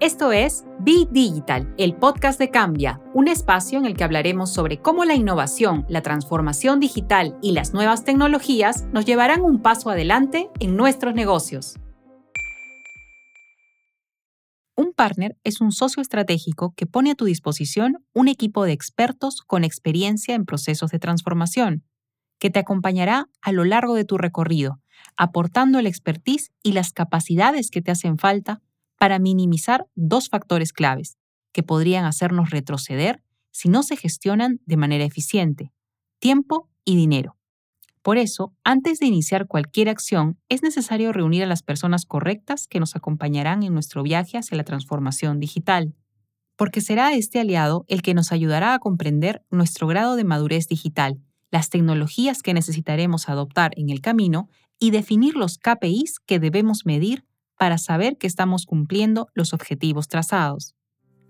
Esto es Be Digital, el podcast de Cambia, un espacio en el que hablaremos sobre cómo la innovación, la transformación digital y las nuevas tecnologías nos llevarán un paso adelante en nuestros negocios. Un partner es un socio estratégico que pone a tu disposición un equipo de expertos con experiencia en procesos de transformación, que te acompañará a lo largo de tu recorrido, aportando el expertise y las capacidades que te hacen falta para minimizar dos factores claves que podrían hacernos retroceder si no se gestionan de manera eficiente, tiempo y dinero. Por eso, antes de iniciar cualquier acción, es necesario reunir a las personas correctas que nos acompañarán en nuestro viaje hacia la transformación digital, porque será este aliado el que nos ayudará a comprender nuestro grado de madurez digital, las tecnologías que necesitaremos adoptar en el camino y definir los KPIs que debemos medir para saber que estamos cumpliendo los objetivos trazados.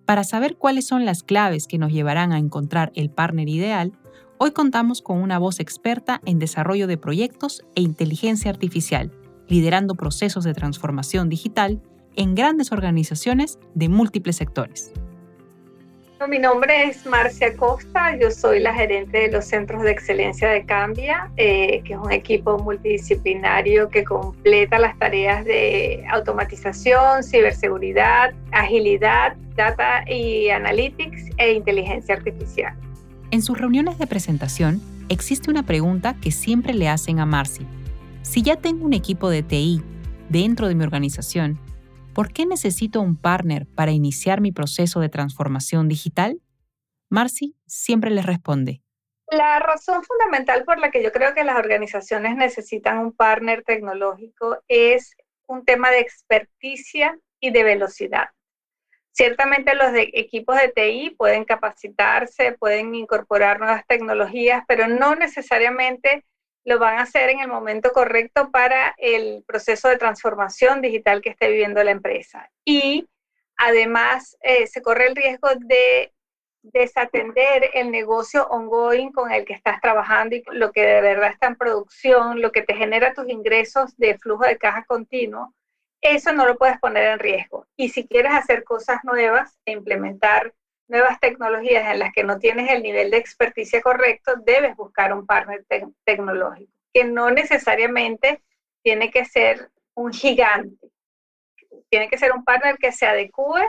Para saber cuáles son las claves que nos llevarán a encontrar el partner ideal, hoy contamos con una voz experta en desarrollo de proyectos e inteligencia artificial, liderando procesos de transformación digital en grandes organizaciones de múltiples sectores. Mi nombre es Marcia Costa, yo soy la gerente de los Centros de Excelencia de Cambia, eh, que es un equipo multidisciplinario que completa las tareas de automatización, ciberseguridad, agilidad, data y analytics e inteligencia artificial. En sus reuniones de presentación existe una pregunta que siempre le hacen a Marcy. Si ya tengo un equipo de TI dentro de mi organización, ¿Por qué necesito un partner para iniciar mi proceso de transformación digital? Marcy siempre les responde. La razón fundamental por la que yo creo que las organizaciones necesitan un partner tecnológico es un tema de experticia y de velocidad. Ciertamente los equipos de TI pueden capacitarse, pueden incorporar nuevas tecnologías, pero no necesariamente lo van a hacer en el momento correcto para el proceso de transformación digital que esté viviendo la empresa. Y además eh, se corre el riesgo de desatender el negocio ongoing con el que estás trabajando y lo que de verdad está en producción, lo que te genera tus ingresos de flujo de caja continuo, eso no lo puedes poner en riesgo. Y si quieres hacer cosas nuevas e implementar nuevas tecnologías en las que no tienes el nivel de experticia correcto, debes buscar un partner tecnológico, que no necesariamente tiene que ser un gigante, tiene que ser un partner que se adecue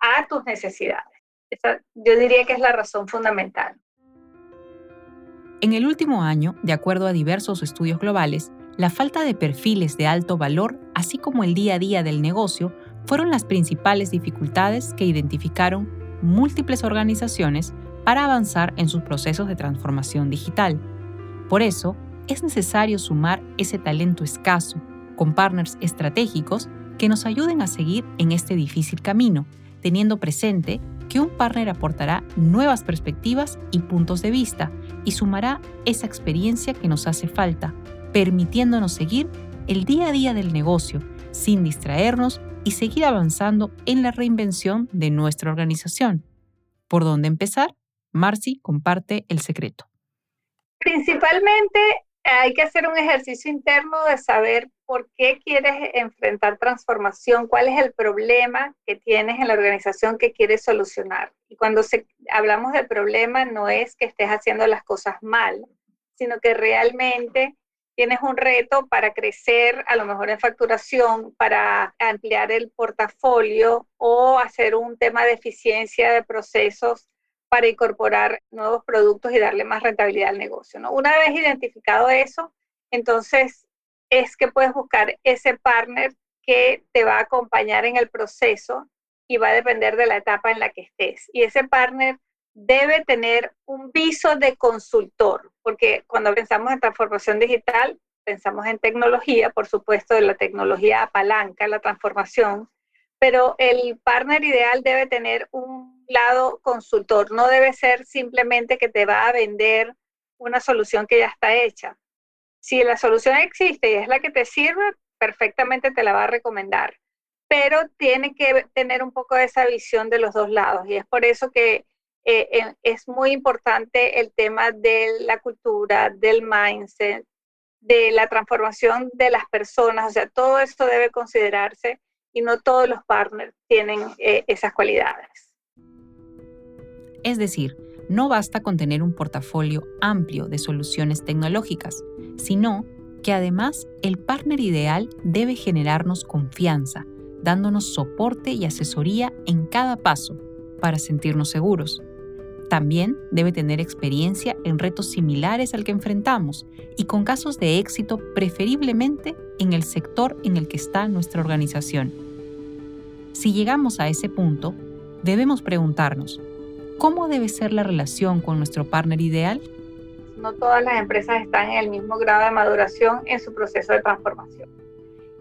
a tus necesidades. Yo diría que es la razón fundamental. En el último año, de acuerdo a diversos estudios globales, la falta de perfiles de alto valor, así como el día a día del negocio, fueron las principales dificultades que identificaron múltiples organizaciones para avanzar en sus procesos de transformación digital. Por eso, es necesario sumar ese talento escaso con partners estratégicos que nos ayuden a seguir en este difícil camino, teniendo presente que un partner aportará nuevas perspectivas y puntos de vista y sumará esa experiencia que nos hace falta, permitiéndonos seguir el día a día del negocio sin distraernos y seguir avanzando en la reinvención de nuestra organización. ¿Por dónde empezar? Marcy comparte el secreto. Principalmente hay que hacer un ejercicio interno de saber por qué quieres enfrentar transformación, cuál es el problema que tienes en la organización que quieres solucionar. Y cuando hablamos de problema no es que estés haciendo las cosas mal, sino que realmente tienes un reto para crecer, a lo mejor en facturación, para ampliar el portafolio o hacer un tema de eficiencia de procesos para incorporar nuevos productos y darle más rentabilidad al negocio. ¿no? Una vez identificado eso, entonces es que puedes buscar ese partner que te va a acompañar en el proceso y va a depender de la etapa en la que estés. Y ese partner debe tener un viso de consultor, porque cuando pensamos en transformación digital, pensamos en tecnología, por supuesto, la tecnología apalanca la transformación, pero el partner ideal debe tener un lado consultor, no debe ser simplemente que te va a vender una solución que ya está hecha. Si la solución existe y es la que te sirve, perfectamente te la va a recomendar, pero tiene que tener un poco de esa visión de los dos lados y es por eso que eh, es muy importante el tema de la cultura, del mindset, de la transformación de las personas, o sea, todo esto debe considerarse y no todos los partners tienen eh, esas cualidades. Es decir, no basta con tener un portafolio amplio de soluciones tecnológicas, sino que además el partner ideal debe generarnos confianza, dándonos soporte y asesoría en cada paso para sentirnos seguros. También debe tener experiencia en retos similares al que enfrentamos y con casos de éxito preferiblemente en el sector en el que está nuestra organización. Si llegamos a ese punto, debemos preguntarnos, ¿cómo debe ser la relación con nuestro partner ideal? No todas las empresas están en el mismo grado de maduración en su proceso de transformación.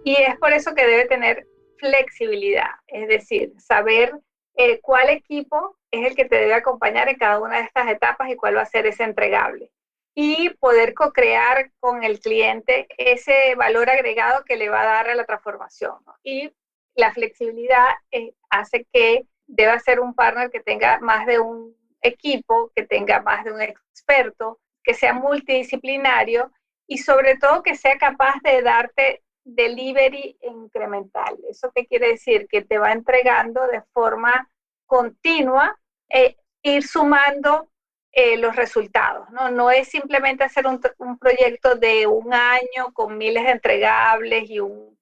Y es por eso que debe tener flexibilidad, es decir, saber eh, cuál equipo es el que te debe acompañar en cada una de estas etapas y cuál va a ser ese entregable. Y poder co-crear con el cliente ese valor agregado que le va a dar a la transformación. Y la flexibilidad eh, hace que deba ser un partner que tenga más de un equipo, que tenga más de un experto, que sea multidisciplinario y sobre todo que sea capaz de darte delivery incremental. ¿Eso qué quiere decir? Que te va entregando de forma continua, e ir sumando eh, los resultados. ¿no? es simplemente hacer un, proyecto de un año con miles de entregables y un,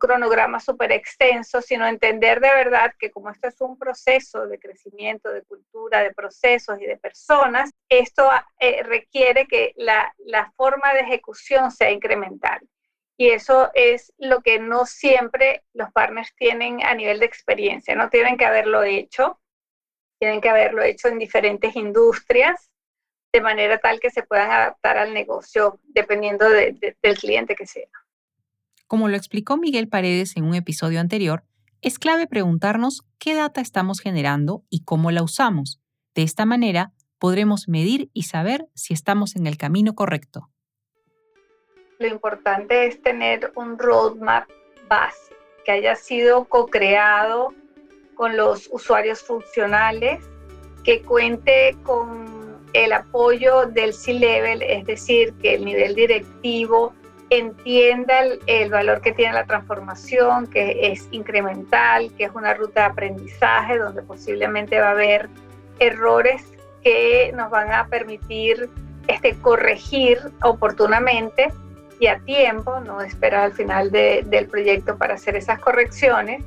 cronograma súper extenso, sino entender de verdad que como esto es un proceso de crecimiento, de cultura, de procesos y de personas, esto eh, requiere que la forma de ejecución sea incremental. Y eso es lo que no siempre los partners tienen a nivel de experiencia, no tienen que haberlo hecho, tienen que haberlo hecho en diferentes industrias, de manera tal que se puedan adaptar al negocio dependiendo del cliente que sea. Como lo explicó Miguel Paredes en un episodio anterior, es clave preguntarnos qué data estamos generando y cómo la usamos. De esta manera, podremos medir y saber si estamos en el camino correcto. Lo importante es tener un roadmap base que haya sido co-creado con los usuarios funcionales, que cuente con el apoyo del C-Level, es decir, que el nivel directivo entienda el, valor que tiene la transformación, que es incremental, que es una ruta de aprendizaje donde posiblemente va a haber errores que nos van a permitir este, corregir oportunamente y a tiempo, no esperar al final del proyecto para hacer esas correcciones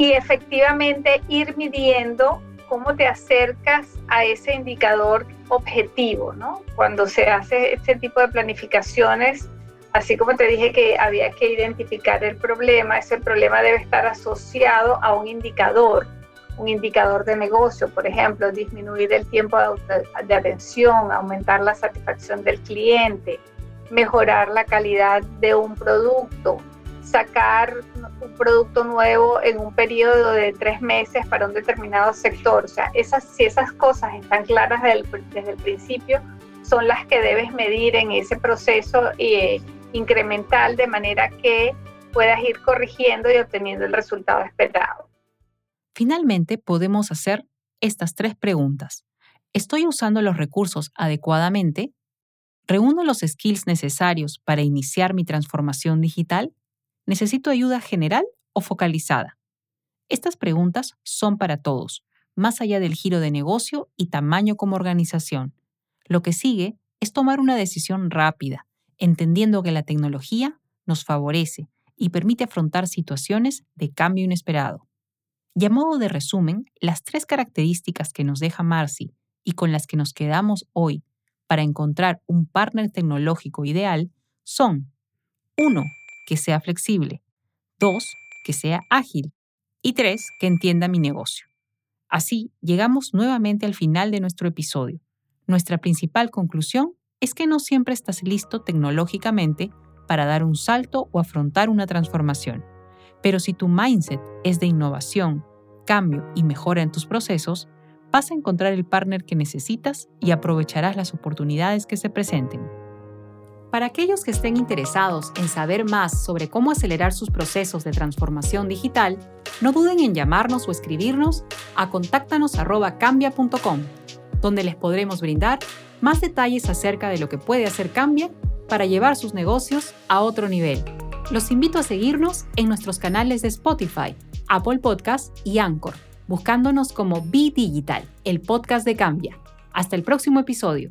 y efectivamente ir midiendo cómo te acercas a ese indicador objetivo, ¿no? Cuando se hace este tipo de planificaciones, así como te dije que había que identificar el problema, ese problema debe estar asociado a un indicador, un indicador de negocio, por ejemplo, disminuir el tiempo de atención, aumentar la satisfacción del cliente, mejorar la calidad de un producto, sacar un producto nuevo en un periodo de tres meses para un determinado sector. O sea, esas, si esas cosas están claras desde el, principio, son las que debes medir en ese proceso eh, incremental de manera que puedas ir corrigiendo y obteniendo el resultado esperado. Finalmente, podemos hacer estas tres preguntas. ¿Estoy usando los recursos adecuadamente? ¿Reúno los skills necesarios para iniciar mi transformación digital? ¿Necesito ayuda general o focalizada? Estas preguntas son para todos, más allá del giro de negocio y tamaño como organización. Lo que sigue es tomar una decisión rápida, entendiendo que la tecnología nos favorece y permite afrontar situaciones de cambio inesperado. Y a modo de resumen, las tres características que nos deja Marcy y con las que nos quedamos hoy para encontrar un partner tecnológico ideal son 1. Que sea flexible. 2. Que sea ágil. Y 3. Que entienda mi negocio. Así, llegamos nuevamente al final de nuestro episodio. Nuestra principal conclusión es que no siempre estás listo tecnológicamente para dar un salto o afrontar una transformación. Pero si tu mindset es de innovación, cambio y mejora en tus procesos, vas a encontrar el partner que necesitas y aprovecharás las oportunidades que se presenten. Para aquellos que estén interesados en saber más sobre cómo acelerar sus procesos de transformación digital, no duden en llamarnos o escribirnos a contáctanos@cambia.com, donde les podremos brindar más detalles acerca de lo que puede hacer Cambia para llevar sus negocios a otro nivel. Los invito a seguirnos en nuestros canales de Spotify, Apple Podcast y Anchor, buscándonos como Be Digital, el podcast de Cambia. Hasta el próximo episodio.